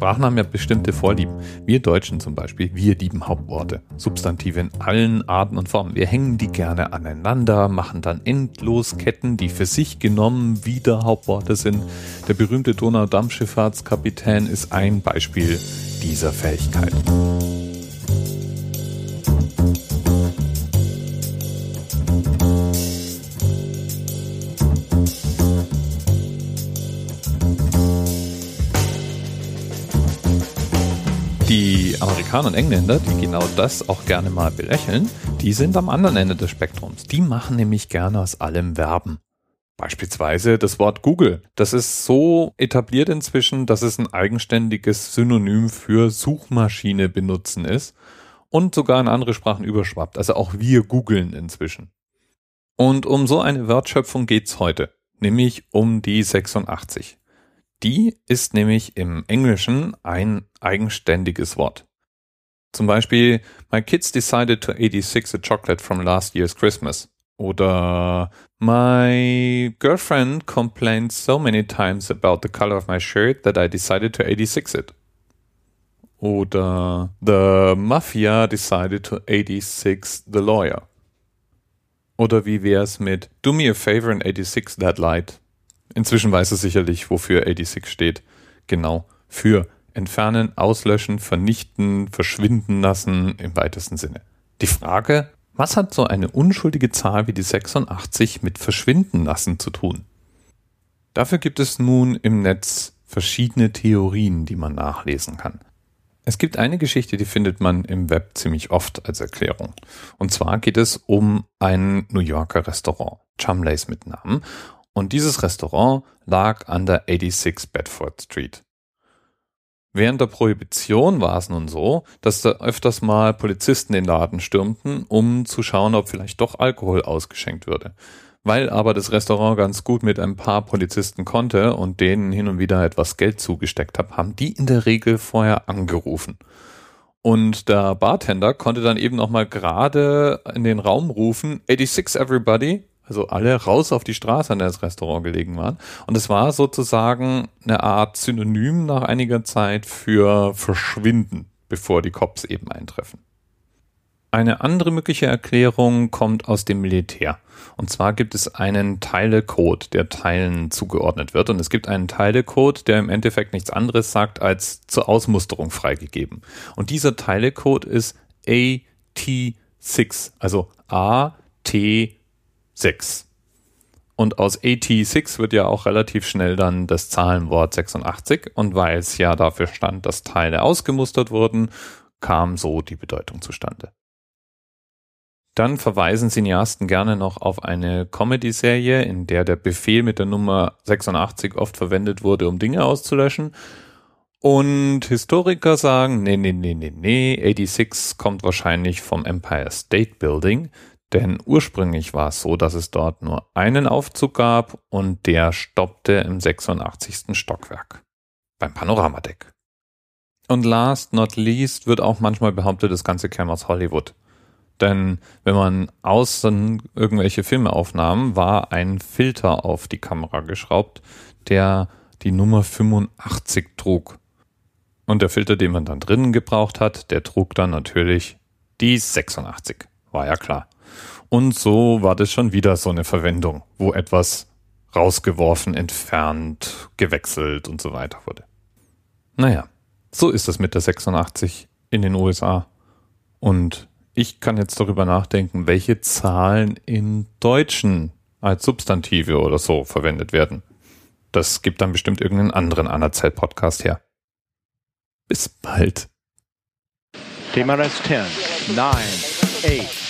Sprachen haben ja bestimmte Vorlieben. Wir Deutschen zum Beispiel, wir lieben Hauptworte, Substantive in allen Arten und Formen. Wir hängen die gerne aneinander, machen dann endlos Ketten, die für sich genommen wieder Hauptworte sind. Der berühmte Donaudampfschifffahrtskapitän ist ein Beispiel dieser Fähigkeit. Amerikaner und Engländer, die genau das auch gerne mal belächeln, die sind am anderen Ende des Spektrums. Die machen nämlich gerne aus allem Verben. Beispielsweise das Wort Google. Das ist so etabliert inzwischen, dass es ein eigenständiges Synonym für Suchmaschine benutzen ist und sogar in andere Sprachen überschwappt. Also auch wir googeln inzwischen. Und um so eine Wertschöpfung geht's heute, nämlich um die 86. Die ist nämlich im Englischen ein eigenständiges Wort. Zum Beispiel, my kids decided to 86 a chocolate from last year's Christmas. Oder my girlfriend complained so many times about the color of my shirt that I decided to 86 it. Oder the mafia decided to 86 the lawyer. Oder wie wär's mit do me a favor and 86 that light? Inzwischen weiß er sicherlich, wofür 86 steht. Genau. Für entfernen, auslöschen, vernichten, verschwinden lassen im weitesten Sinne. Die Frage, was hat so eine unschuldige Zahl wie die 86 mit verschwinden lassen zu tun? Dafür gibt es nun im Netz verschiedene Theorien, die man nachlesen kann. Es gibt eine Geschichte, die findet man im Web ziemlich oft als Erklärung. Und zwar geht es um ein New Yorker Restaurant, Chumleys mit Namen. Und dieses Restaurant lag an der 86 Bedford Street. Während der Prohibition war es nun so, dass da öfters mal Polizisten den Laden stürmten, um zu schauen, ob vielleicht doch Alkohol ausgeschenkt würde. Weil aber das Restaurant ganz gut mit ein paar Polizisten konnte und denen hin und wieder etwas Geld zugesteckt hat, haben die in der Regel vorher angerufen. Und der Bartender konnte dann eben noch mal gerade in den Raum rufen, 86 everybody, also alle raus auf die Straße, an der das Restaurant gelegen war. Und es war sozusagen eine Art Synonym nach einiger Zeit für verschwinden, bevor die Cops eben eintreffen. Eine andere mögliche Erklärung kommt aus dem Militär. Und zwar gibt es einen Teilecode, der Teilen zugeordnet wird. Und es gibt einen Teilecode, der im Endeffekt nichts anderes sagt als zur Ausmusterung freigegeben. Und dieser Teilecode ist AT6, also A, T, 6. Und aus AT6 wird ja auch relativ schnell dann das Zahlenwort 86 und weil es ja dafür stand, dass Teile ausgemustert wurden, kam so die Bedeutung zustande. Dann verweisen Cineasten gerne noch auf eine Comedy-Serie, in der der Befehl mit der Nummer 86 oft verwendet wurde, um Dinge auszulöschen. Und Historiker sagen, nee, nee, nee, nee, nee, 86 kommt wahrscheinlich vom Empire State Building, denn ursprünglich war es so, dass es dort nur einen Aufzug gab und der stoppte im 86. Stockwerk beim Panoramadeck. Und last not least wird auch manchmal behauptet, das Ganze käme aus Hollywood. Denn wenn man außen irgendwelche Filme aufnahm, war ein Filter auf die Kamera geschraubt, der die Nummer 85 trug. Und der Filter, den man dann drinnen gebraucht hat, der trug dann natürlich die 86. War ja klar. Und so war das schon wieder so eine Verwendung, wo etwas rausgeworfen, entfernt, gewechselt und so weiter wurde. Naja, so ist es mit der 86 in den USA. Und ich kann jetzt darüber nachdenken, welche Zahlen in Deutschen als Substantive oder so verwendet werden. Das gibt dann bestimmt irgendeinen anderen Anerzeit-Podcast her. Bis bald. Thema Rest 10, 9, 8,